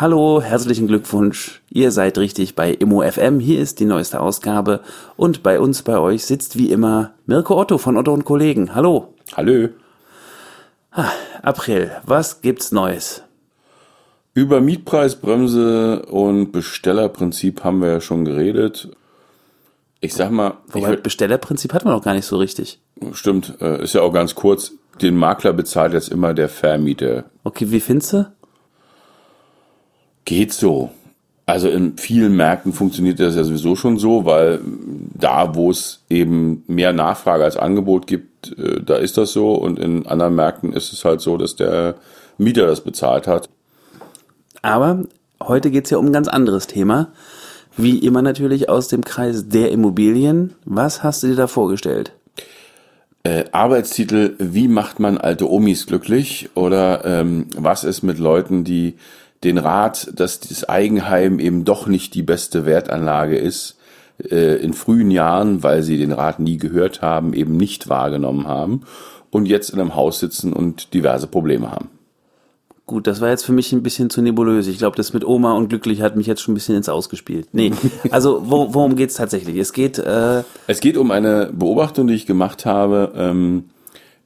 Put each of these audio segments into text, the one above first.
Hallo, herzlichen Glückwunsch. Ihr seid richtig bei Immo FM. Hier ist die neueste Ausgabe und bei uns, bei euch sitzt wie immer Mirko Otto von Otto und Kollegen. Hallo. Hallo. Ah, April, was gibt's Neues? Über Mietpreisbremse und Bestellerprinzip haben wir ja schon geredet. Ich sag mal, Wobei Bestellerprinzip hat man noch gar nicht so richtig. stimmt, äh, ist ja auch ganz kurz. Den Makler bezahlt jetzt immer der Vermieter. Okay, wie findest du? Geht so. Also in vielen Märkten funktioniert das ja sowieso schon so, weil da, wo es eben mehr Nachfrage als Angebot gibt, äh, da ist das so. Und in anderen Märkten ist es halt so, dass der Mieter das bezahlt hat. Aber heute geht's ja um ein ganz anderes Thema. Wie immer natürlich aus dem Kreis der Immobilien. Was hast du dir da vorgestellt? Äh, Arbeitstitel, wie macht man alte Omis glücklich? Oder ähm, was ist mit Leuten, die den Rat, dass das Eigenheim eben doch nicht die beste Wertanlage ist, äh, in frühen Jahren, weil sie den Rat nie gehört haben, eben nicht wahrgenommen haben und jetzt in einem Haus sitzen und diverse Probleme haben. Gut, das war jetzt für mich ein bisschen zu nebulös. Ich glaube, das mit Oma und glücklich hat mich jetzt schon ein bisschen ins Ausgespielt. Nee, also wo, worum geht's tatsächlich? Es geht, äh, Es geht um eine Beobachtung, die ich gemacht habe ähm,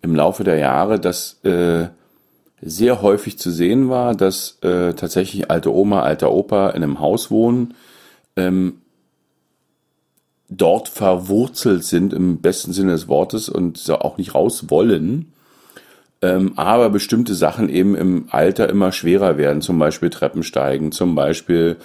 im Laufe der Jahre, dass äh, sehr häufig zu sehen war, dass äh, tatsächlich alte Oma, alter Opa in einem Haus wohnen, ähm, dort verwurzelt sind im besten Sinne des Wortes und auch nicht raus wollen, ähm, aber bestimmte Sachen eben im Alter immer schwerer werden, zum Beispiel Treppen steigen, zum Beispiel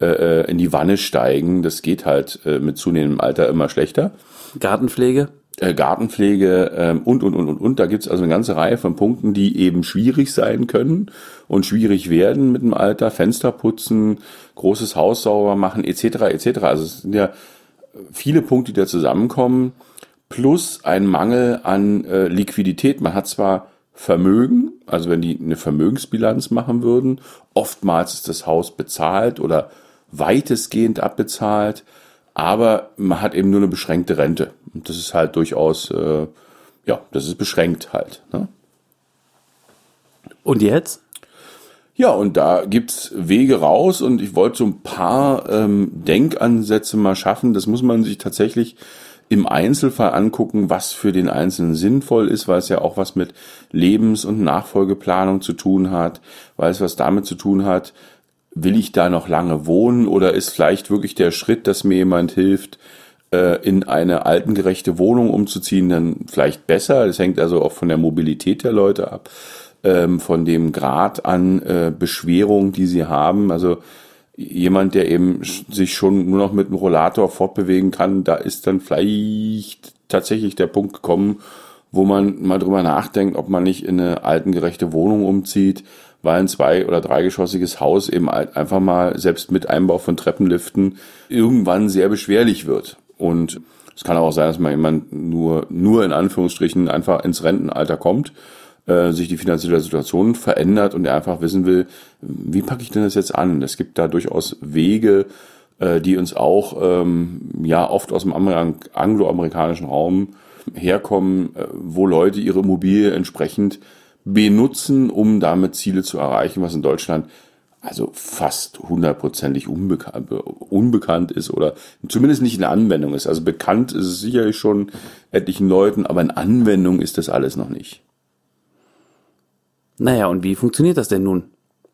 äh, äh, in die Wanne steigen, das geht halt äh, mit zunehmendem Alter immer schlechter Gartenpflege. Äh, Gartenpflege ähm, und, und, und, und, und. Da gibt's also eine ganze Reihe von Punkten, die eben schwierig sein können und schwierig werden mit dem Alter. Fenster putzen, großes Haus sauber machen, etc., etc. Also es sind ja viele Punkte, die da zusammenkommen, plus ein Mangel an äh, Liquidität. Man hat zwar Vermögen, also wenn die eine Vermögensbilanz machen würden, oftmals ist das Haus bezahlt oder weitestgehend abbezahlt, aber man hat eben nur eine beschränkte Rente. Und das ist halt durchaus, äh, ja, das ist beschränkt halt. Ne? Und jetzt? Ja, und da gibt's Wege raus und ich wollte so ein paar ähm, Denkansätze mal schaffen. Das muss man sich tatsächlich im Einzelfall angucken, was für den Einzelnen sinnvoll ist, weil es ja auch was mit Lebens- und Nachfolgeplanung zu tun hat, weil es was damit zu tun hat, will ich da noch lange wohnen oder ist vielleicht wirklich der Schritt, dass mir jemand hilft, äh, in eine altengerechte Wohnung umzuziehen, dann vielleicht besser. Das hängt also auch von der Mobilität der Leute ab, ähm, von dem Grad an äh, Beschwerung, die sie haben. Also jemand, der eben sich schon nur noch mit dem Rollator fortbewegen kann, da ist dann vielleicht tatsächlich der Punkt gekommen, wo man mal drüber nachdenkt, ob man nicht in eine altengerechte Wohnung umzieht, weil ein zwei- oder dreigeschossiges Haus eben halt einfach mal selbst mit Einbau von Treppenliften irgendwann sehr beschwerlich wird. Und es kann auch sein, dass man jemand nur, nur in Anführungsstrichen einfach ins Rentenalter kommt, äh, sich die finanzielle Situation verändert und er einfach wissen will, wie packe ich denn das jetzt an? Es gibt da durchaus Wege, äh, die uns auch ähm, ja oft aus dem Amer- angloamerikanischen Raum herkommen, äh, wo Leute ihre Immobilie entsprechend benutzen, um damit Ziele zu erreichen, was in Deutschland also fast hundertprozentig unbekannt, unbekannt ist oder zumindest nicht in Anwendung ist. Also bekannt ist es sicherlich schon etlichen Leuten, aber in Anwendung ist das alles noch nicht. Naja, und wie funktioniert das denn nun?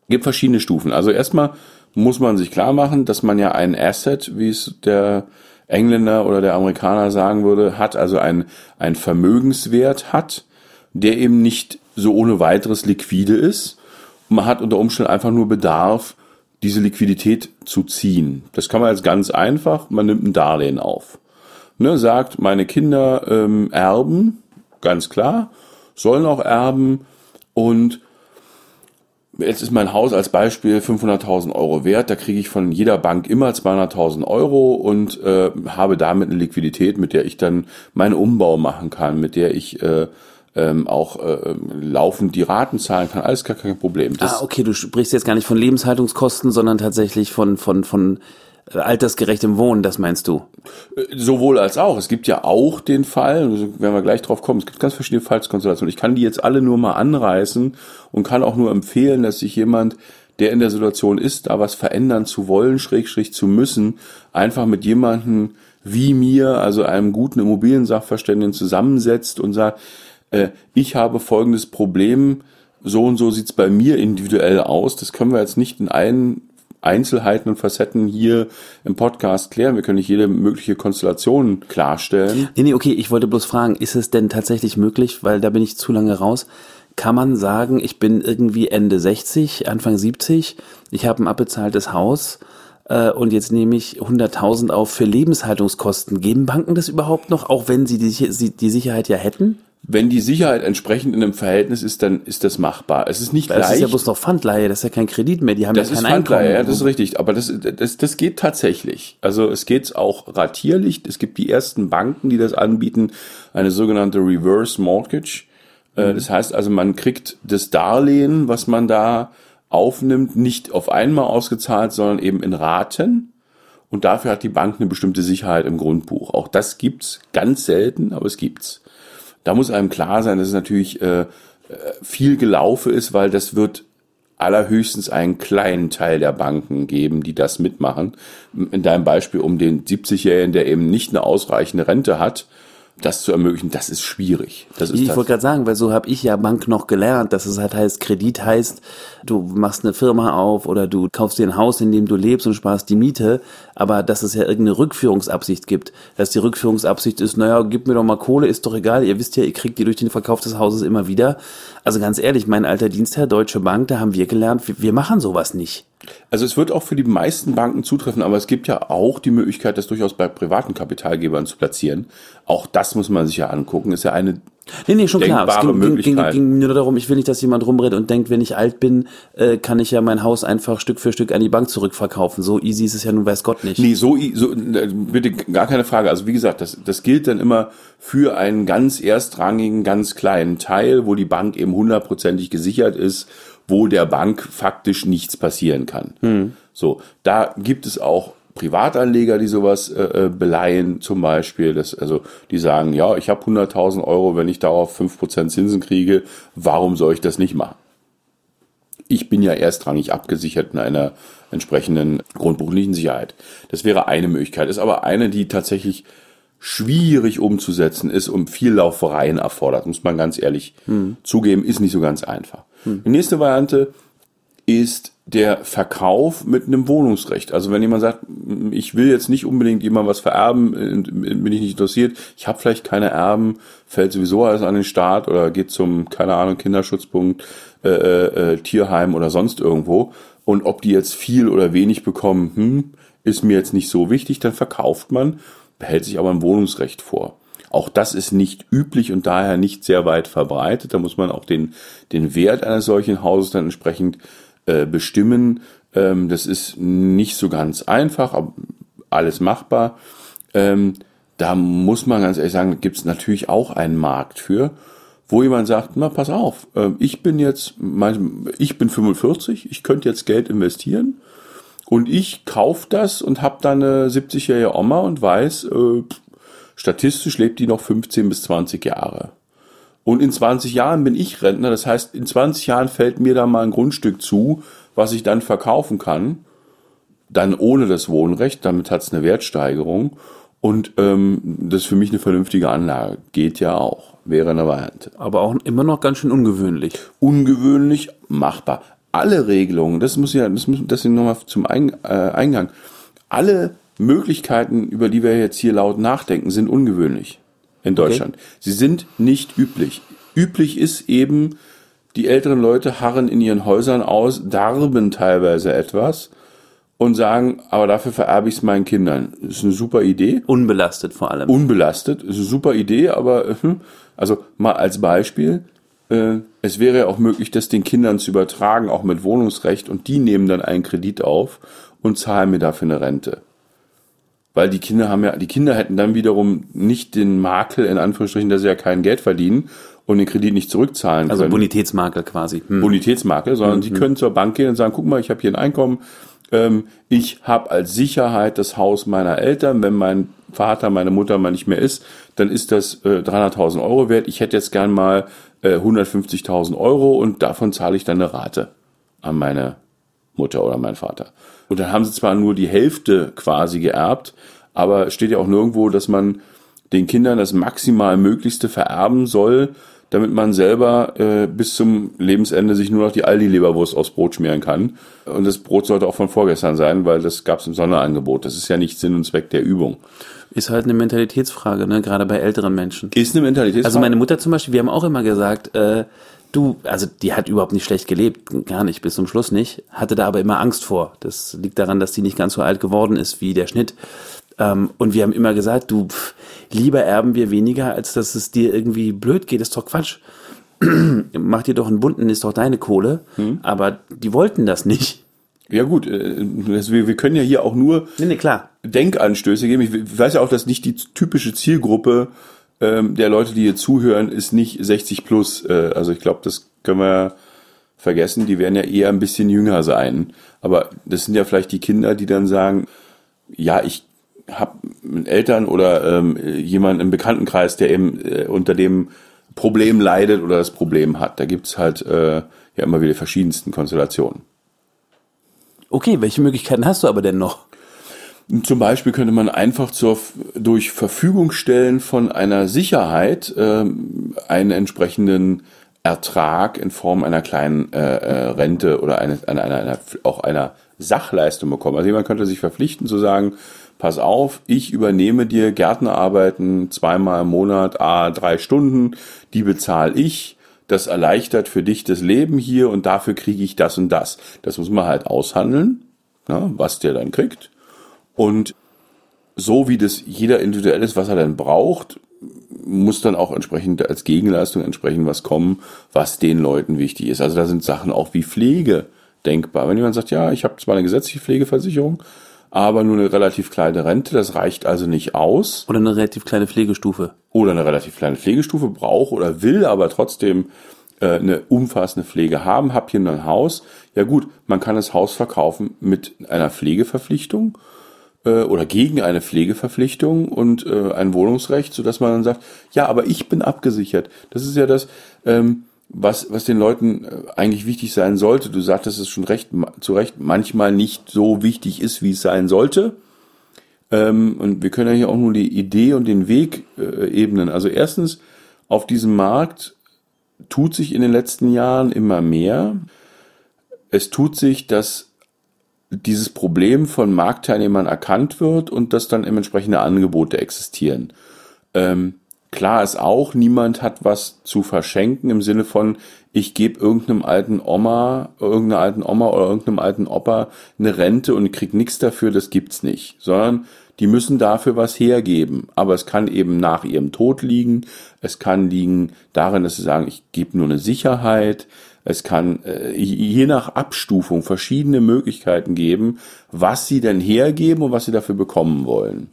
gibt verschiedene Stufen. Also erstmal muss man sich klar machen, dass man ja ein Asset, wie es der Engländer oder der Amerikaner sagen würde, hat, also ein, ein Vermögenswert hat, der eben nicht so ohne weiteres liquide ist. Man hat unter Umständen einfach nur Bedarf, diese Liquidität zu ziehen. Das kann man jetzt ganz einfach, man nimmt ein Darlehen auf. Ne, sagt, meine Kinder ähm, erben, ganz klar, sollen auch erben und jetzt ist mein Haus als Beispiel 500.000 Euro wert, da kriege ich von jeder Bank immer 200.000 Euro und äh, habe damit eine Liquidität, mit der ich dann meinen Umbau machen kann, mit der ich äh, ähm, auch äh, laufend die Raten zahlen kann, alles gar kein Problem. Das ah, okay, du sprichst jetzt gar nicht von Lebenshaltungskosten, sondern tatsächlich von, von, von äh, altersgerechtem Wohnen, das meinst du? Äh, sowohl als auch. Es gibt ja auch den Fall, wenn wir gleich drauf kommen, es gibt ganz verschiedene Fallskonstellationen. Ich kann die jetzt alle nur mal anreißen und kann auch nur empfehlen, dass sich jemand, der in der Situation ist, da was verändern zu wollen, schrägstrich zu müssen, einfach mit jemandem wie mir, also einem guten Immobiliensachverständigen zusammensetzt und sagt, äh, ich habe folgendes Problem, so und so sieht's bei mir individuell aus. Das können wir jetzt nicht in allen Einzelheiten und Facetten hier im Podcast klären. Wir können nicht jede mögliche Konstellation klarstellen. Nee, nee, okay, ich wollte bloß fragen, ist es denn tatsächlich möglich, weil da bin ich zu lange raus, kann man sagen, ich bin irgendwie Ende 60, Anfang 70, ich habe ein abbezahltes Haus äh, und jetzt nehme ich 100.000 auf für Lebenshaltungskosten. Geben Banken das überhaupt noch, auch wenn sie die, die Sicherheit ja hätten? Wenn die Sicherheit entsprechend in einem Verhältnis ist, dann ist das machbar. Es ist nicht Weil leicht. Das ist ja bloß noch Pfandleihe, das ist ja kein Kredit mehr, die haben das ja kein ist Pfandleihe, Einkommen. Ja, das ist richtig, aber das, das, das geht tatsächlich. Also es geht auch ratierlich. Es gibt die ersten Banken, die das anbieten, eine sogenannte Reverse Mortgage. Äh, mhm. Das heißt also, man kriegt das Darlehen, was man da aufnimmt, nicht auf einmal ausgezahlt, sondern eben in Raten. Und dafür hat die Bank eine bestimmte Sicherheit im Grundbuch. Auch das gibt's ganz selten, aber es gibt's. Da muss einem klar sein, dass es natürlich äh, äh, viel gelaufen ist, weil das wird allerhöchstens einen kleinen Teil der Banken geben, die das mitmachen. In deinem Beispiel um den 70-Jährigen, der eben nicht eine ausreichende Rente hat, das zu ermöglichen, das ist schwierig. Das ist ich wollte gerade sagen, weil so habe ich ja Bank noch gelernt, dass es halt heißt, Kredit heißt, du machst eine Firma auf oder du kaufst dir ein Haus, in dem du lebst und sparst die Miete, aber dass es ja irgendeine Rückführungsabsicht gibt. Dass die Rückführungsabsicht ist, naja, gib mir doch mal Kohle, ist doch egal, ihr wisst ja, ihr kriegt die durch den Verkauf des Hauses immer wieder. Also ganz ehrlich, mein alter Dienstherr Deutsche Bank, da haben wir gelernt, wir machen sowas nicht. Also es wird auch für die meisten Banken zutreffen, aber es gibt ja auch die Möglichkeit, das durchaus bei privaten Kapitalgebern zu platzieren. Auch das muss man sich ja angucken. Ist ja eine Nee, nee, schon klar. Es ging, ging, ging, ging nur darum, ich will nicht, dass jemand rumredet und denkt, wenn ich alt bin, äh, kann ich ja mein Haus einfach Stück für Stück an die Bank zurückverkaufen. So easy ist es ja nun weiß Gott nicht. Nee, so, so äh, bitte gar keine Frage. Also wie gesagt, das, das gilt dann immer für einen ganz erstrangigen, ganz kleinen Teil, wo die Bank eben hundertprozentig gesichert ist wo der Bank faktisch nichts passieren kann. Hm. So, da gibt es auch Privatanleger, die sowas äh, äh beleihen, zum Beispiel, das, also die sagen, ja, ich habe 100.000 Euro, wenn ich darauf 5% Zinsen kriege, warum soll ich das nicht machen? Ich bin ja erstrangig abgesichert in einer entsprechenden grundbuchlichen Sicherheit. Das wäre eine Möglichkeit, ist aber eine, die tatsächlich schwierig umzusetzen ist und viel Laufereien erfordert, muss man ganz ehrlich hm. zugeben, ist nicht so ganz einfach. Hm. Die nächste Variante ist der Verkauf mit einem Wohnungsrecht. Also wenn jemand sagt, ich will jetzt nicht unbedingt jemand was vererben, bin ich nicht interessiert, ich habe vielleicht keine Erben, fällt sowieso alles an den Staat oder geht zum, keine Ahnung, Kinderschutzpunkt, äh, äh, äh, Tierheim oder sonst irgendwo. Und ob die jetzt viel oder wenig bekommen, hm, ist mir jetzt nicht so wichtig, dann verkauft man, behält sich aber ein Wohnungsrecht vor. Auch das ist nicht üblich und daher nicht sehr weit verbreitet. Da muss man auch den, den Wert eines solchen Hauses dann entsprechend äh, bestimmen. Ähm, das ist nicht so ganz einfach, aber alles machbar. Ähm, da muss man ganz ehrlich sagen, gibt es natürlich auch einen Markt für, wo jemand sagt, na pass auf, äh, ich bin jetzt, ich bin 45, ich könnte jetzt Geld investieren und ich kaufe das und habe dann eine 70-jährige Oma und weiß, äh, Statistisch lebt die noch 15 bis 20 Jahre. Und in 20 Jahren bin ich Rentner, das heißt, in 20 Jahren fällt mir da mal ein Grundstück zu, was ich dann verkaufen kann. Dann ohne das Wohnrecht, damit hat es eine Wertsteigerung. Und ähm, das ist für mich eine vernünftige Anlage. Geht ja auch, wäre eine Variante. Aber auch immer noch ganz schön ungewöhnlich. Ungewöhnlich, machbar. Alle Regelungen, das muss ja, das muss, das nochmal zum äh, Eingang. Alle Möglichkeiten, über die wir jetzt hier laut nachdenken, sind ungewöhnlich in Deutschland. Okay. Sie sind nicht üblich. Üblich ist eben, die älteren Leute harren in ihren Häusern aus, darben teilweise etwas und sagen, aber dafür vererbe ich es meinen Kindern. Das ist eine super Idee. Unbelastet vor allem. Unbelastet, ist eine super Idee, aber hm, also mal als Beispiel, äh, es wäre ja auch möglich, das den Kindern zu übertragen, auch mit Wohnungsrecht, und die nehmen dann einen Kredit auf und zahlen mir dafür eine Rente. Weil die Kinder haben ja, die Kinder hätten dann wiederum nicht den Makel, in Anführungsstrichen, dass sie ja kein Geld verdienen und den Kredit nicht zurückzahlen Also können. Bonitätsmakel quasi. Hm. Bonitätsmakel, sondern sie können zur Bank gehen und sagen, guck mal, ich habe hier ein Einkommen, ähm, ich habe als Sicherheit das Haus meiner Eltern, wenn mein Vater, meine Mutter mal nicht mehr ist, dann ist das äh, 300.000 Euro wert. Ich hätte jetzt gern mal äh, 150.000 Euro und davon zahle ich dann eine Rate an meine Mutter oder meinen Vater. Und dann haben sie zwar nur die Hälfte quasi geerbt, aber es steht ja auch nirgendwo, dass man den Kindern das maximal Möglichste vererben soll, damit man selber äh, bis zum Lebensende sich nur noch die Aldi-Leberwurst aufs Brot schmieren kann. Und das Brot sollte auch von vorgestern sein, weil das gab es im Sonderangebot. Das ist ja nicht Sinn und Zweck der Übung. Ist halt eine Mentalitätsfrage, ne? gerade bei älteren Menschen. Ist eine Mentalität. Also meine Mutter zum Beispiel, wir haben auch immer gesagt, äh, du, also die hat überhaupt nicht schlecht gelebt, gar nicht, bis zum Schluss nicht, hatte da aber immer Angst vor. Das liegt daran, dass die nicht ganz so alt geworden ist wie der Schnitt. Ähm, und wir haben immer gesagt, du, pff, lieber erben wir weniger, als dass es dir irgendwie blöd geht, ist doch Quatsch. Mach dir doch einen bunten, ist doch deine Kohle. Aber die wollten das nicht. Ja gut, äh, wir können ja hier auch nur Nee, nee, klar. Denkanstöße geben. Ich weiß ja auch, dass nicht die typische Zielgruppe ähm, der Leute, die hier zuhören, ist nicht 60 plus. Äh, also ich glaube, das können wir vergessen. Die werden ja eher ein bisschen jünger sein. Aber das sind ja vielleicht die Kinder, die dann sagen, ja, ich habe Eltern oder ähm, jemanden im Bekanntenkreis, der eben äh, unter dem Problem leidet oder das Problem hat. Da gibt's halt äh, ja immer wieder verschiedensten Konstellationen. Okay, welche Möglichkeiten hast du aber denn noch? Zum Beispiel könnte man einfach zur, durch Verfügung stellen von einer Sicherheit ähm, einen entsprechenden Ertrag in Form einer kleinen äh, äh, Rente oder eine, einer, einer, einer, auch einer Sachleistung bekommen. Also jemand könnte sich verpflichten zu sagen, pass auf, ich übernehme dir Gärtnerarbeiten zweimal im Monat, a drei Stunden, die bezahle ich. Das erleichtert für dich das Leben hier und dafür kriege ich das und das. Das muss man halt aushandeln, na, was der dann kriegt. Und so wie das jeder individuell ist, was er dann braucht, muss dann auch entsprechend als Gegenleistung entsprechend was kommen, was den Leuten wichtig ist. Also da sind Sachen auch wie Pflege denkbar. Wenn jemand sagt, ja, ich habe zwar eine gesetzliche Pflegeversicherung, aber nur eine relativ kleine Rente, das reicht also nicht aus. Oder eine relativ kleine Pflegestufe. Oder eine relativ kleine Pflegestufe braucht oder will, aber trotzdem äh, eine umfassende Pflege haben, hab hier ein Haus. Ja gut, man kann das Haus verkaufen mit einer Pflegeverpflichtung äh, oder gegen eine Pflegeverpflichtung und äh, ein Wohnungsrecht, so dass man dann sagt, ja, aber ich bin abgesichert. Das ist ja das, ähm, was, was den Leuten äh, eigentlich wichtig sein sollte. Du sagtest es schon recht, zu Recht, manchmal nicht so wichtig ist, wie es sein sollte. Ähm, und wir können ja hier auch nur die Idee und den Weg äh, ebnen. Also erstens, auf diesem Markt tut sich in den letzten Jahren immer mehr. Es tut sich, dass dieses Problem von Marktteilnehmern erkannt wird und dass dann entsprechende Angebote existieren. Ähm, klar ist auch, niemand hat was zu verschenken im Sinne von, ich gebe irgendeinem alten Oma, irgendeiner alten Oma oder irgendeinem alten Opa eine Rente und krieg nichts dafür, das gibt's nicht. Sondern die müssen dafür was hergeben. Aber es kann eben nach ihrem Tod liegen. Es kann liegen darin, dass sie sagen, ich gebe nur eine Sicherheit. Es kann äh, je nach Abstufung verschiedene Möglichkeiten geben, was sie denn hergeben und was sie dafür bekommen wollen.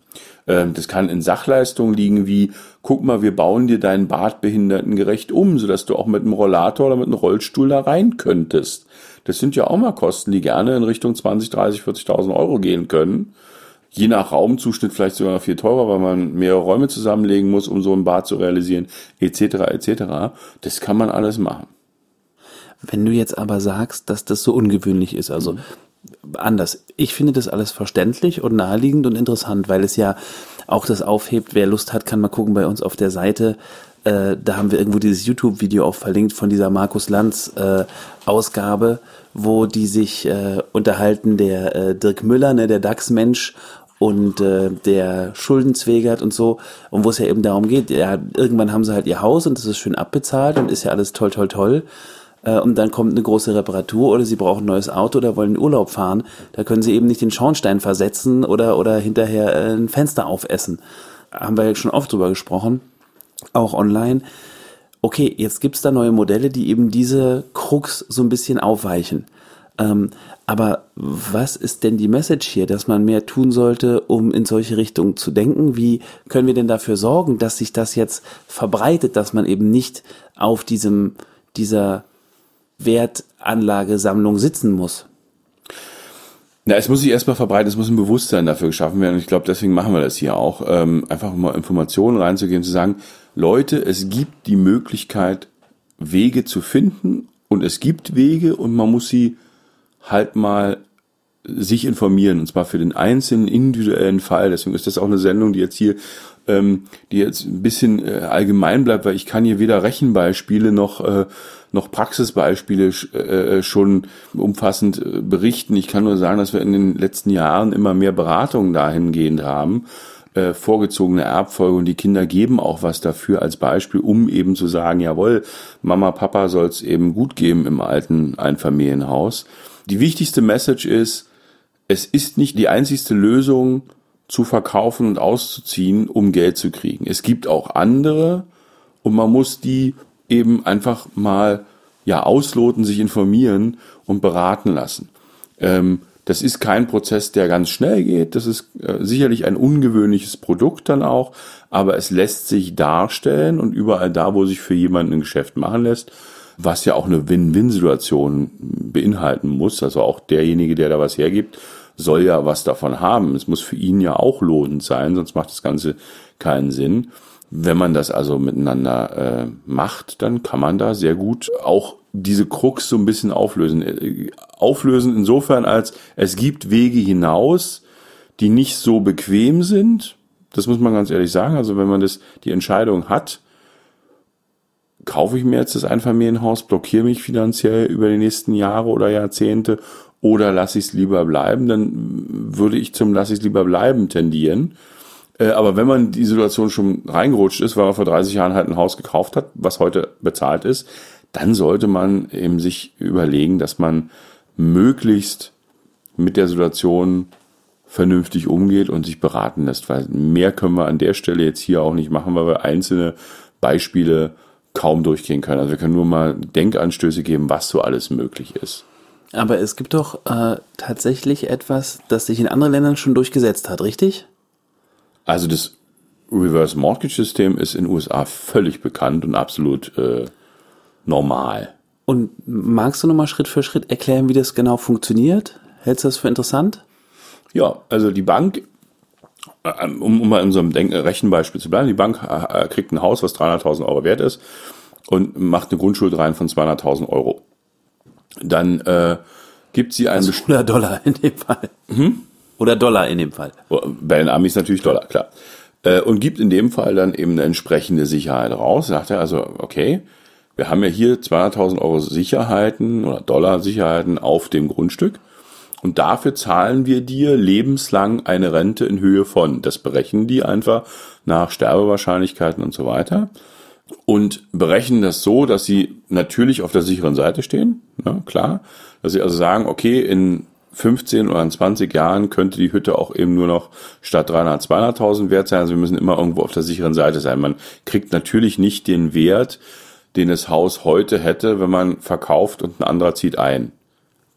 Ähm, das kann in Sachleistungen liegen wie, guck mal, wir bauen dir dein Bad behindertengerecht um, sodass du auch mit einem Rollator oder mit einem Rollstuhl da rein könntest. Das sind ja auch mal Kosten, die gerne in Richtung 20, 30, 40.000 Euro gehen können. Je nach Raumzuschnitt vielleicht sogar noch viel teurer, weil man mehrere Räume zusammenlegen muss, um so ein Bad zu realisieren, etc. etc. Das kann man alles machen. Wenn du jetzt aber sagst, dass das so ungewöhnlich ist, also anders. Ich finde das alles verständlich und naheliegend und interessant, weil es ja auch das aufhebt. Wer Lust hat, kann mal gucken bei uns auf der Seite. Äh, da haben wir irgendwo dieses YouTube-Video auch verlinkt von dieser Markus Lanz äh, wo die sich äh, unterhalten, der äh, Dirk Müller, ne, der DAX-Mensch und äh, der Schuldenzwegert und so und wo es ja eben darum geht, ja, irgendwann haben sie halt ihr Haus und das ist schön abbezahlt und ist ja alles toll, toll, toll äh, und dann kommt eine große Reparatur oder sie brauchen ein neues Auto oder wollen in Urlaub fahren, da können sie eben nicht den Schornstein versetzen oder, oder hinterher äh, ein Fenster aufessen. Haben wir ja schon oft drüber gesprochen, auch online. okay, jetzt gibt's da neue Modelle, die eben diese Krux so ein bisschen aufweichen. Ähm, aber was ist denn die Message hier, dass man mehr tun sollte, um in solche Richtungen zu denken? Wie können wir denn dafür sorgen, dass sich das jetzt verbreitet, dass man eben nicht auf diesem, dieser Wertanlagesammlung sitzen muss? Na, es muss sich erstmal verbreiten, es muss ein Bewusstsein dafür geschaffen werden. Und ich glaube, deswegen machen wir das hier auch. Ähm, einfach mal Informationen reinzugeben, zu sagen, Leute, es gibt die Möglichkeit, Wege zu finden und es gibt Wege und man muss sie halt mal sich informieren und zwar für den einzelnen individuellen Fall. Deswegen ist das auch eine Sendung, die jetzt hier, ähm, die jetzt ein bisschen äh, allgemein bleibt, weil ich kann hier weder Rechenbeispiele noch äh, noch Praxisbeispiele äh, schon umfassend äh, berichten. Ich kann nur sagen, dass wir in den letzten Jahren immer mehr Beratungen dahingehend haben, äh, vorgezogene Erbfolge und die Kinder geben auch was dafür als Beispiel, um eben zu sagen, jawohl, Mama, Papa soll es eben gut geben im alten Einfamilienhaus. Die wichtigste Message ist, es ist nicht die einzigste Lösung zu verkaufen und auszuziehen, um Geld zu kriegen. Es gibt auch andere und man muss die eben einfach mal ja ausloten, sich informieren und beraten lassen. Ähm, das ist kein Prozess, der ganz schnell geht. Das ist äh, sicherlich ein ungewöhnliches Produkt dann auch, aber es lässt sich darstellen und überall da, wo sich für jemanden ein Geschäft machen lässt, was ja auch eine Win-Win-Situation beinhalten muss. Also auch derjenige, der da was hergibt, soll ja was davon haben. Es muss für ihn ja auch lohnend sein, sonst macht das Ganze keinen Sinn. Wenn man das also miteinander äh, macht, dann kann man da sehr gut auch diese Krux so ein bisschen auflösen. Äh, auflösen insofern, als es gibt Wege hinaus, die nicht so bequem sind. Das muss man ganz ehrlich sagen. Also wenn man das, die Entscheidung hat, kaufe ich mir jetzt das Einfamilienhaus, blockiere mich finanziell über die nächsten Jahre oder Jahrzehnte oder lasse ich es lieber bleiben, dann würde ich zum lasse ich es lieber bleiben tendieren. Äh, aber wenn man die Situation schon reingerutscht ist, weil man vor 30 Jahren halt ein Haus gekauft hat, was heute bezahlt ist, dann sollte man eben sich überlegen, dass man möglichst mit der Situation vernünftig umgeht und sich beraten lässt, weil mehr können wir an der Stelle jetzt hier auch nicht machen, weil wir einzelne Beispiele kaum durchgehen können. Also wir können nur mal Denkanstöße geben, was so alles möglich ist. Aber es gibt doch äh, tatsächlich etwas, das sich in anderen Ländern schon durchgesetzt hat, richtig? Also das Reverse Mortgage System ist in den USA völlig bekannt und absolut äh, normal. Und magst du nochmal Schritt für Schritt erklären, wie das genau funktioniert? Hältst du das für interessant? Ja, also die Bank, um, um mal in so einem Denk Rechenbeispiel zu bleiben, die Bank äh, kriegt ein Haus, was 300.000 Euro wert ist und macht eine Grundschuld rein von 200.000 Euro. Dann äh, gibt sie einen... Also oder Dollar in dem Fall. Hm? Oder Dollar in dem Fall. Oh, bei den Amis natürlich Dollar, klar. Äh, und gibt in dem Fall dann eben eine entsprechende Sicherheit raus. Sagt er also, okay, wir haben ja hier 200.000 Euro Sicherheiten oder Dollar Sicherheiten auf dem Grundstück. Und dafür zahlen wir dir lebenslang eine Rente in Höhe von. Das berechnen die einfach nach Sterbewahrscheinlichkeiten und so weiter. Und berechnen das so, dass sie natürlich auf der sicheren Seite stehen. Ja, klar. Dass sie also sagen, okay, in 15 oder in 20 Jahren könnte die Hütte auch eben nur noch statt 300 200.000 wert sein. Also wir müssen immer irgendwo auf der sicheren Seite sein. Man kriegt natürlich nicht den Wert, den das Haus heute hätte, wenn man verkauft und ein anderer zieht ein.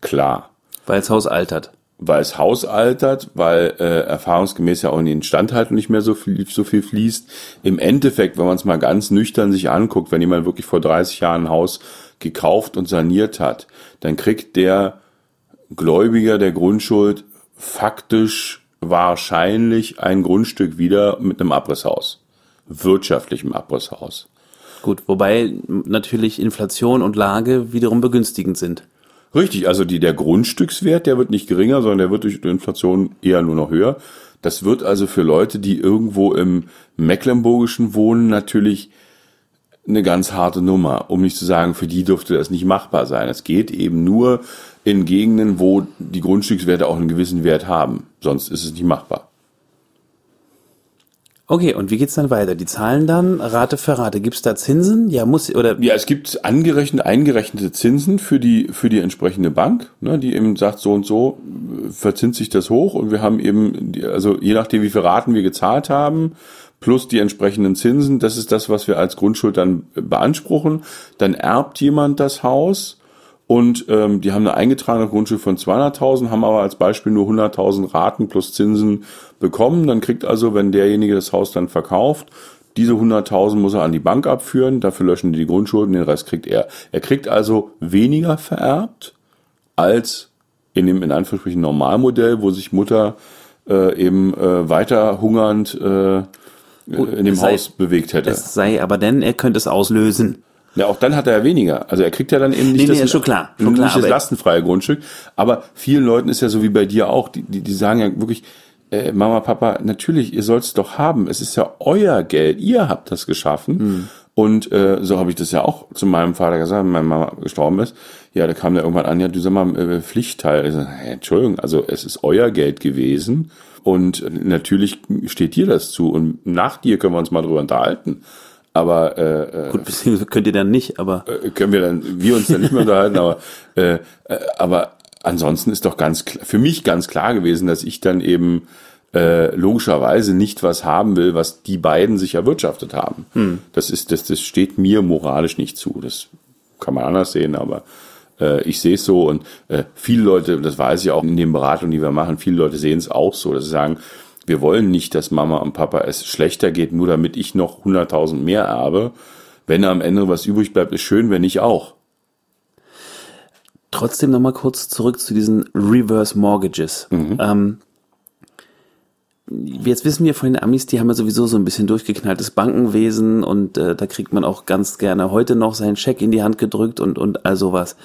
Klar. Weil das Haus altert. Weil es Haus altert, weil äh, erfahrungsgemäß ja auch in die Instandhaltung nicht mehr so viel, so viel fließt. Im Endeffekt, wenn man es mal ganz nüchtern sich anguckt, wenn jemand wirklich vor 30 Jahren ein Haus gekauft und saniert hat, dann kriegt der Gläubiger der Grundschuld faktisch wahrscheinlich ein Grundstück wieder mit einem Abrisshaus. Wirtschaftlichem Abrisshaus. Gut, wobei natürlich Inflation und Lage wiederum begünstigend sind. Richtig, also die, der Grundstückswert, der wird nicht geringer, sondern der wird durch die Inflation eher nur noch höher. Das wird also für Leute, die irgendwo im Mecklenburgischen wohnen, natürlich eine ganz harte Nummer. Um nicht zu sagen, für die dürfte das nicht machbar sein. Es geht eben nur in Gegenden, wo die Grundstückswerte auch einen gewissen Wert haben. Sonst ist es nicht machbar. Okay, und wie geht's dann weiter? Die zahlen dann Rate für Rate. Gibt's da Zinsen? Ja, muss oder? Ja, es gibt angerechnet, eingerechnete Zinsen für die für die entsprechende Bank, ne, die eben sagt so und so verzinst sich das hoch und wir haben eben, also je nachdem wie viele Raten wir gezahlt haben, plus die entsprechenden Zinsen. Das ist das, was wir als Grundschuld dann beanspruchen. Dann erbt jemand das Haus und ähm, die haben eine eingetragene Grundschuld von 200.000, haben aber als Beispiel nur 100.000 Raten plus Zinsen bekommen. Dann kriegt also, wenn derjenige das Haus dann verkauft, diese 100.000 muss er an die Bank abführen, dafür löschen die die Grundschulden, den Rest kriegt er. Er kriegt also weniger vererbt als in dem in Anführungsstrichen Normalmodell, wo sich Mutter äh, eben äh, weiter hungernd äh, in dem sei, Haus bewegt hätte. Es sei aber denn, er könnte es auslösen. Ja, auch dann hat er ja weniger. Also er kriegt ja dann eben nicht nee, nee, das, schon klar, schon nicht klar, das lastenfreie Grundstück. Aber vielen Leuten ist ja so wie bei dir auch, die, die, die sagen ja wirklich, äh, Mama, Papa, natürlich, ihr sollt es doch haben. Es ist ja euer Geld. Ihr habt das geschaffen. Mhm. Und äh, so habe ich das ja auch zu meinem Vater gesagt, wenn meine Mama gestorben ist. Ja, da kam der irgendwann an, ja, du sag mal, äh, Pflichtteil. Ich sag, hey, Entschuldigung, also es ist euer Geld gewesen. Und natürlich steht dir das zu. Und nach dir können wir uns mal drüber unterhalten. Aber äh, äh gut, beziehungsweise könnt ihr dann nicht, aber äh, können wir dann wir uns dann nicht mehr unterhalten, aber äh, äh, aber ansonsten ist doch ganz für mich ganz klar gewesen, dass ich dann eben äh, logischerweise nicht was haben will, was die beiden sich erwirtschaftet haben. Hm. Das ist das das steht mir moralisch nicht zu. Das kann man anders sehen, aber ich sehe es so und äh, viele Leute, das weiß ich auch in den Beratungen, die wir machen, viele Leute sehen es auch so, dass sie sagen, wir wollen nicht, dass Mama und Papa es schlechter geht, nur damit ich noch 100.000 mehr erbe. Wenn am Ende was übrig bleibt, ist schön, wenn ich auch. Trotzdem nochmal kurz zurück zu diesen Reverse Mortgages. Mhm. Ähm, jetzt wissen wir von den Amis, die haben ja sowieso so ein bisschen durchgeknalltes Bankenwesen und äh, da kriegt man auch ganz gerne heute noch seinen Scheck in die Hand gedrückt und, und all sowas.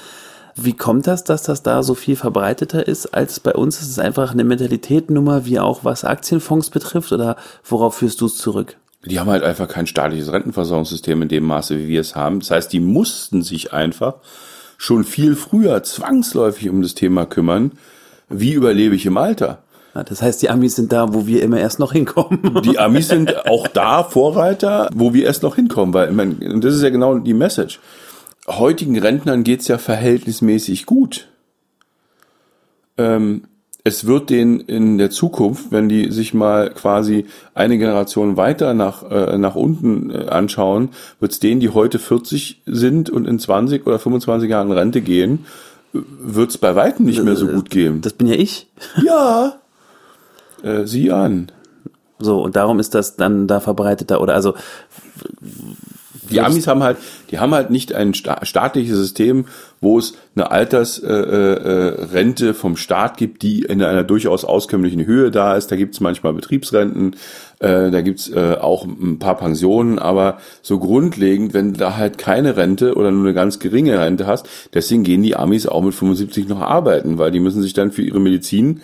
Wie kommt das, dass das da so viel verbreiteter ist als bei uns? Ist es einfach eine Mentalitätnummer, wie auch was Aktienfonds betrifft oder worauf führst du es zurück? Die haben halt einfach kein staatliches Rentenversorgungssystem in dem Maße, wie wir es haben. Das heißt, die mussten sich einfach schon viel früher zwangsläufig um das Thema kümmern, wie überlebe ich im Alter. Das heißt, die Amis sind da, wo wir immer erst noch hinkommen. Die Amis sind auch da Vorreiter, wo wir erst noch hinkommen, weil ich meine, das ist ja genau die Message heutigen Rentnern geht's ja verhältnismäßig gut. Ähm, es wird denen in der Zukunft, wenn die sich mal quasi eine Generation weiter nach, äh, nach unten äh, anschauen, wird's denen, die heute 40 sind und in 20 oder 25 Jahren Rente gehen, wird's bei weitem nicht mehr so gut gehen. Das bin ja ich. Ja. Äh, sieh an. So, und darum ist das dann da verbreiteter oder also die Amis haben halt, die haben halt nicht ein staatliches System, wo es eine Altersrente äh, äh, vom Staat gibt, die in einer durchaus auskömmlichen Höhe da ist. Da gibt es manchmal Betriebsrenten, äh, da gibt's äh, auch ein paar Pensionen, aber so grundlegend, wenn da halt keine Rente oder nur eine ganz geringe Rente hast, deswegen gehen die Amis auch mit 75 noch arbeiten, weil die müssen sich dann für ihre Medizin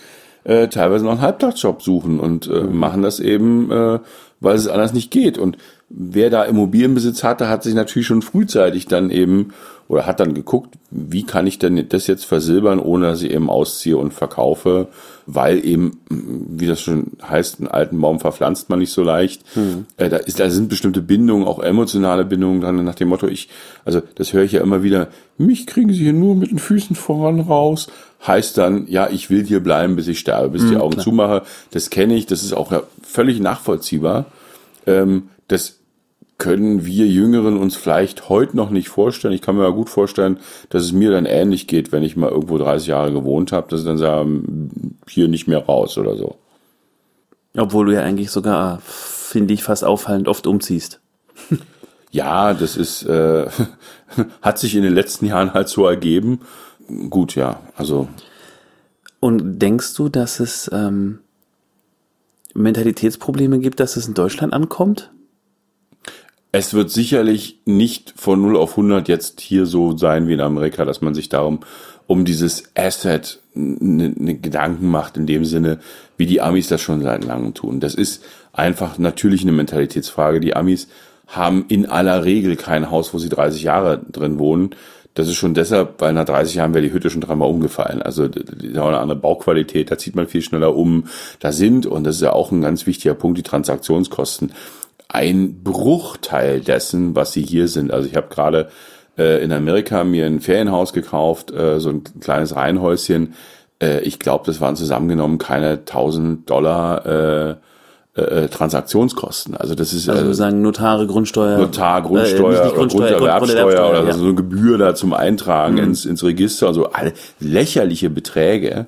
äh, teilweise noch einen Halbtagsjob suchen und äh, mhm. machen das eben, äh, weil es anders nicht geht. Und wer da Immobilienbesitz hatte, hat sich natürlich schon frühzeitig dann eben oder hat dann geguckt, wie kann ich denn das jetzt versilbern, ohne dass ich eben ausziehe und verkaufe, weil eben, wie das schon heißt, einen alten Baum verpflanzt man nicht so leicht. Mhm. Äh, da, ist, da sind bestimmte Bindungen, auch emotionale Bindungen dran, nach dem Motto, ich, also das höre ich ja immer wieder, mich kriegen sie hier nur mit den Füßen voran raus, heißt dann, ja, ich will hier bleiben, bis ich sterbe, bis mhm, die Augen klar. zumache. Das kenne ich, das ist auch ja völlig nachvollziehbar. Ähm, das können wir Jüngeren uns vielleicht heute noch nicht vorstellen. Ich kann mir ja gut vorstellen, dass es mir dann ähnlich geht, wenn ich mal irgendwo 30 Jahre gewohnt habe, dass ich dann sage, hier nicht mehr raus oder so. Obwohl du ja eigentlich sogar, finde ich, fast auffallend oft umziehst. ja, das ist, äh, hat sich in den letzten Jahren halt so ergeben. Gut, ja, also. Und denkst du, dass es ähm, Mentalitätsprobleme gibt, dass es in Deutschland ankommt? Es wird sicherlich nicht von 0 auf 100 jetzt hier so sein wie in Amerika, dass man sich darum um dieses Asset ne, ne Gedanken macht in dem Sinne, wie die Amis das schon seit langem tun. Das ist einfach natürlich eine Mentalitätsfrage. Die Amis haben in aller Regel kein Haus, wo sie 30 Jahre drin wohnen. Das ist schon deshalb, weil nach 30 Jahren wäre die Hütte schon dreimal umgefallen. Also da haben eine andere Bauqualität, da zieht man viel schneller um. Da sind, und das ist ja auch ein ganz wichtiger Punkt, die Transaktionskosten ein Bruchteil dessen, was sie hier sind. Also ich habe gerade äh, in Amerika mir ein Ferienhaus gekauft, äh, so ein kleines Reihenhäuschen. Äh, ich glaube, das waren zusammengenommen keine 1000 Dollar äh, äh, Transaktionskosten. Also das ist Also äh, sagen Notare, Grundsteuer. Notar, äh, Grundsteuer, oder Grundsteuer, Grunderwerbsteuer oder ja. Mhm. so eine Gebühr da zum Eintragen ins, ins Register, also alle lächerliche Beträge,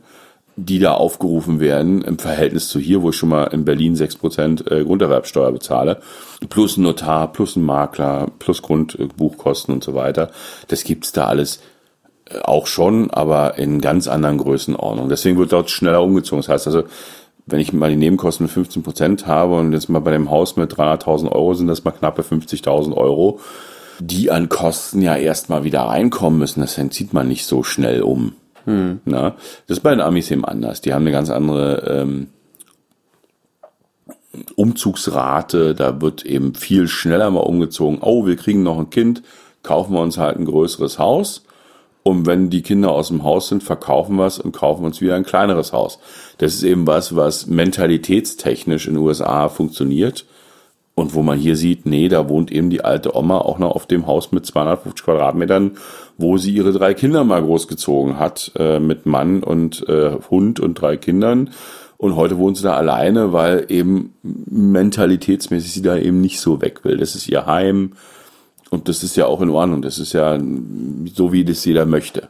die da aufgerufen werden im Verhältnis zu hier, wo ich schon mal in Berlin 6% äh, Grunderwerbsteuer bezahle, plus ein Notar, plus ein Makler, plus Grundbuchkosten und so weiter. Das gibt's da alles äh, auch schon, aber in ganz anderen Größenordnungen. Deswegen wird dort schneller umgezogen. Das heißt also, wenn ich mal die Nebenkosten mit 15 Prozent habe und jetzt mal bei dem Haus mit 300.000 Euro sind das mal knappe 50.000 Euro, die an Kosten ja erstmal wieder reinkommen müssen. Das zieht man nicht so schnell um. Na, das ist bei den Amis eben anders. Die haben eine ganz andere ähm, Umzugsrate. Da wird eben viel schneller mal umgezogen. Oh, wir kriegen noch ein Kind, kaufen wir uns halt ein größeres Haus. Und wenn die Kinder aus dem Haus sind, verkaufen wir es und kaufen uns wieder ein kleineres Haus. Das ist eben was, was mentalitätstechnisch in den USA funktioniert. Und wo man hier sieht, nee, da wohnt eben die alte Oma auch noch auf dem Haus mit 250 Quadratmetern, wo sie ihre drei Kinder mal großgezogen hat, äh, mit Mann und äh, Hund und drei Kindern. Und heute wohnt sie da alleine, weil eben mentalitätsmäßig sie da eben nicht so weg will. Das ist ihr Heim. Und das ist ja auch in Ordnung. Das ist ja so, wie das jeder möchte.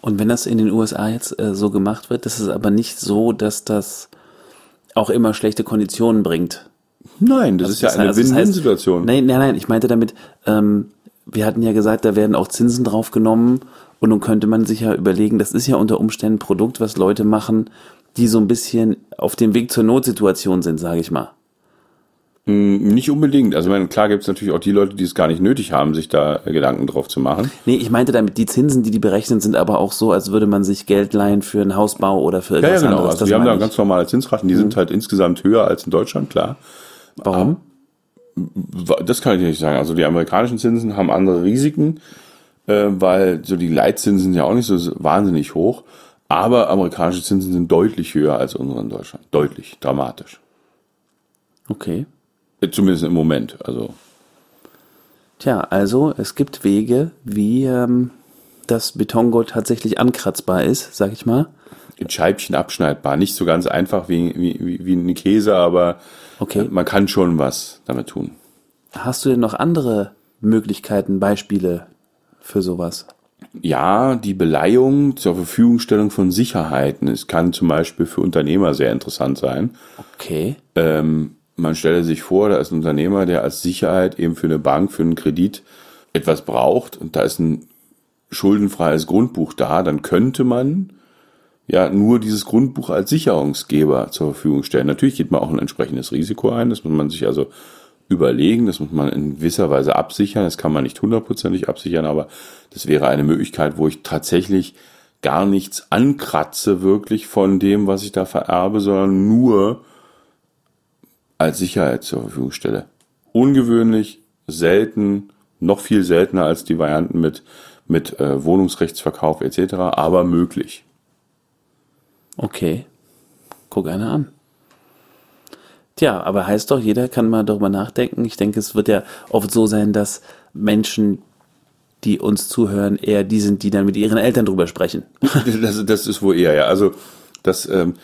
Und wenn das in den USA jetzt äh, so gemacht wird, das ist aber nicht so, dass das auch immer schlechte Konditionen bringt. Nein, das ist ja Das eine das heißt- Win-Win-Situation. Nein, nein, nein, ich meinte damit, ähm, wir hatten ja gesagt, da werden auch Zinsen draufgenommen und nun könnte man sich ja überlegen, das ist ja unter Umständen ein Produkt, was Leute machen, die so ein bisschen auf dem Weg zur Notsituation sind, sage ich mal. Nicht unbedingt. Also ich meine, klar gibt es natürlich auch die Leute, die es gar nicht nötig haben, sich da Gedanken drauf zu machen. Nee, ich meinte damit, die Zinsen, die die berechnen, sind aber auch so, als würde man sich Geld leihen für einen Hausbau oder für Ja, ja, irgendwas genau. anderes. Also Das wir haben da ganz normale Zinsraten, die sind halt insgesamt höher als in Deutschland, klar. Warum? Das kann ich nicht sagen. Also die amerikanischen Zinsen haben andere Risiken, äh, weil so die Leitzinsen sind ja auch nicht so wahnsinnig hoch. Aber amerikanische Zinsen sind deutlich höher als unsere in Deutschland. Deutlich, dramatisch. Okay. Äh, Zumindest im Moment. Also Tja, also es gibt Wege, wie ähm, das Betongold tatsächlich ankratzbar ist, sag ich mal. in Scheibchen abschneidbar. Nicht so ganz einfach wie, wie, wie, wie ein Käse, aber Okay. man kann schon was damit tun. Hast du denn noch andere Möglichkeiten, Beispiele für sowas? Ja, die Beleihung zur Verfügungstellung von Sicherheiten. Es kann zum Beispiel für Unternehmer sehr interessant sein. Okay. Ähm, man stelle sich vor, da ist ein Unternehmer, der als Sicherheit eben für eine Bank, für einen Kredit etwas braucht und da ist ein schuldenfreies Grundbuch da, dann könnte man ja nur dieses Grundbuch als Sicherungsgeber zur Verfügung stellen. Natürlich geht man auch ein entsprechendes Risiko ein, das muss man sich also überlegen, das muss man in gewisser Weise absichern, das kann man nicht hundertprozentig absichern, aber das wäre eine Möglichkeit, wo ich tatsächlich gar nichts ankratze wirklich von dem, was ich da vererbe, sondern nur als Sicherheit zur Verfügung stelle. Ungewöhnlich, selten, noch viel seltener als die Varianten mit, mit äh, Wohnungsrechtsverkauf etc., aber möglich. Okay. Guck einer an. Tja, aber heißt doch, jeder kann mal darüber nachdenken. Ich denke, es wird ja oft so sein, dass Menschen, die uns zuhören, eher die sind, die dann mit ihren Eltern drüber sprechen. Das, das ist wohl eher, ja. Also, das, ähm,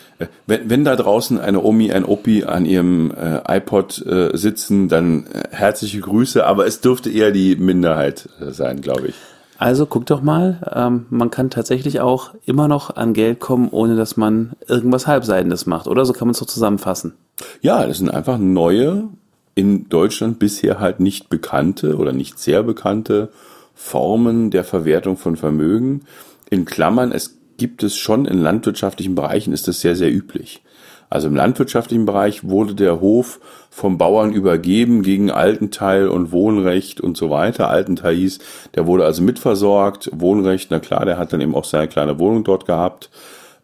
wenn, wenn da draußen eine Omi, ein Opi an ihrem äh, iPod äh, sitzen, dann äh, herzliche Grüße, aber es dürfte eher die Minderheit äh, sein, glaube ich. Also guck doch mal, ähm, man kann tatsächlich auch immer noch an Geld kommen, ohne dass man irgendwas Halbseidendes macht, oder? So kann man es doch zusammenfassen. Ja, das sind einfach neue, in Deutschland bisher halt nicht bekannte oder nicht sehr bekannte Formen der Verwertung von Vermögen. In Klammern, es gibt es schon in landwirtschaftlichen Bereichen, ist das sehr, sehr üblich. Also im landwirtschaftlichen Bereich wurde der Hof vom Bauern übergeben gegen Altenteil und Wohnrecht und so weiter. Altenteil hieß, der wurde also mitversorgt. Wohnrecht, na klar, der hat dann eben auch seine kleine Wohnung dort gehabt.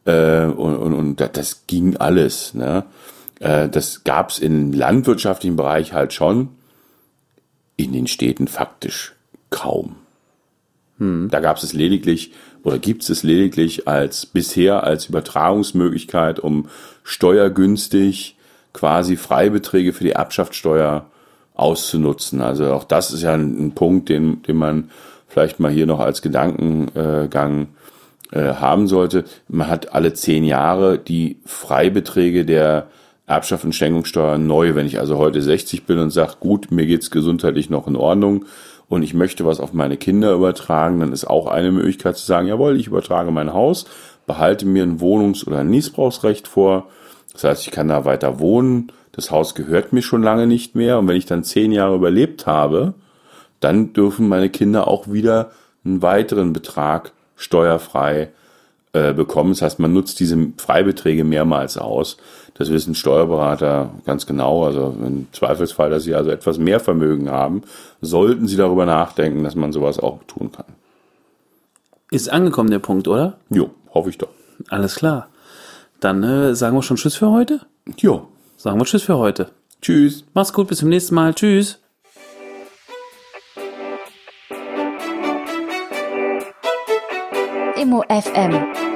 Äh, und, und, und das- ging alles. Ne? Äh, das gab's im landwirtschaftlichen Bereich halt schon. In den Städten faktisch kaum. Da gab es lediglich oder gibt es lediglich als bisher als Übertragungsmöglichkeit, um steuergünstig quasi Freibeträge für die Erbschaftssteuer auszunutzen. Also auch das ist ja ein, ein Punkt, den, den man vielleicht mal hier noch als Gedankengang äh, haben sollte. Man hat alle zehn Jahre die Freibeträge der Erbschaft und Schenkungssteuer neu. Wenn ich also heute 60 bin und sage, gut, mir geht's gesundheitlich noch in Ordnung und ich möchte was auf meine Kinder übertragen, dann ist auch eine Möglichkeit zu sagen, jawohl, ich übertrage mein Haus, behalte mir ein Wohnungs- oder ein Niesbrauchsrecht vor. Das heißt, ich kann da weiter wohnen. Das Haus gehört mir schon lange nicht mehr. Und wenn ich dann zehn Jahre überlebt habe, dann dürfen meine Kinder auch wieder einen weiteren Betrag steuerfrei äh, bekommen. Das heißt, man nutzt diese Freibeträge mehrmals aus. Das wissen Steuerberater ganz genau. Also im Zweifelsfall, dass sie also etwas mehr Vermögen haben, sollten sie darüber nachdenken, dass man sowas auch tun kann. Ist angekommen der Punkt, oder? Jo, hoffe ich doch. Alles klar. Dann äh, sagen wir schon Tschüss für heute? Jo. Sagen wir Tschüss für heute. Tschüss. Mach's gut, bis zum nächsten Mal. Tschüss. Immo FM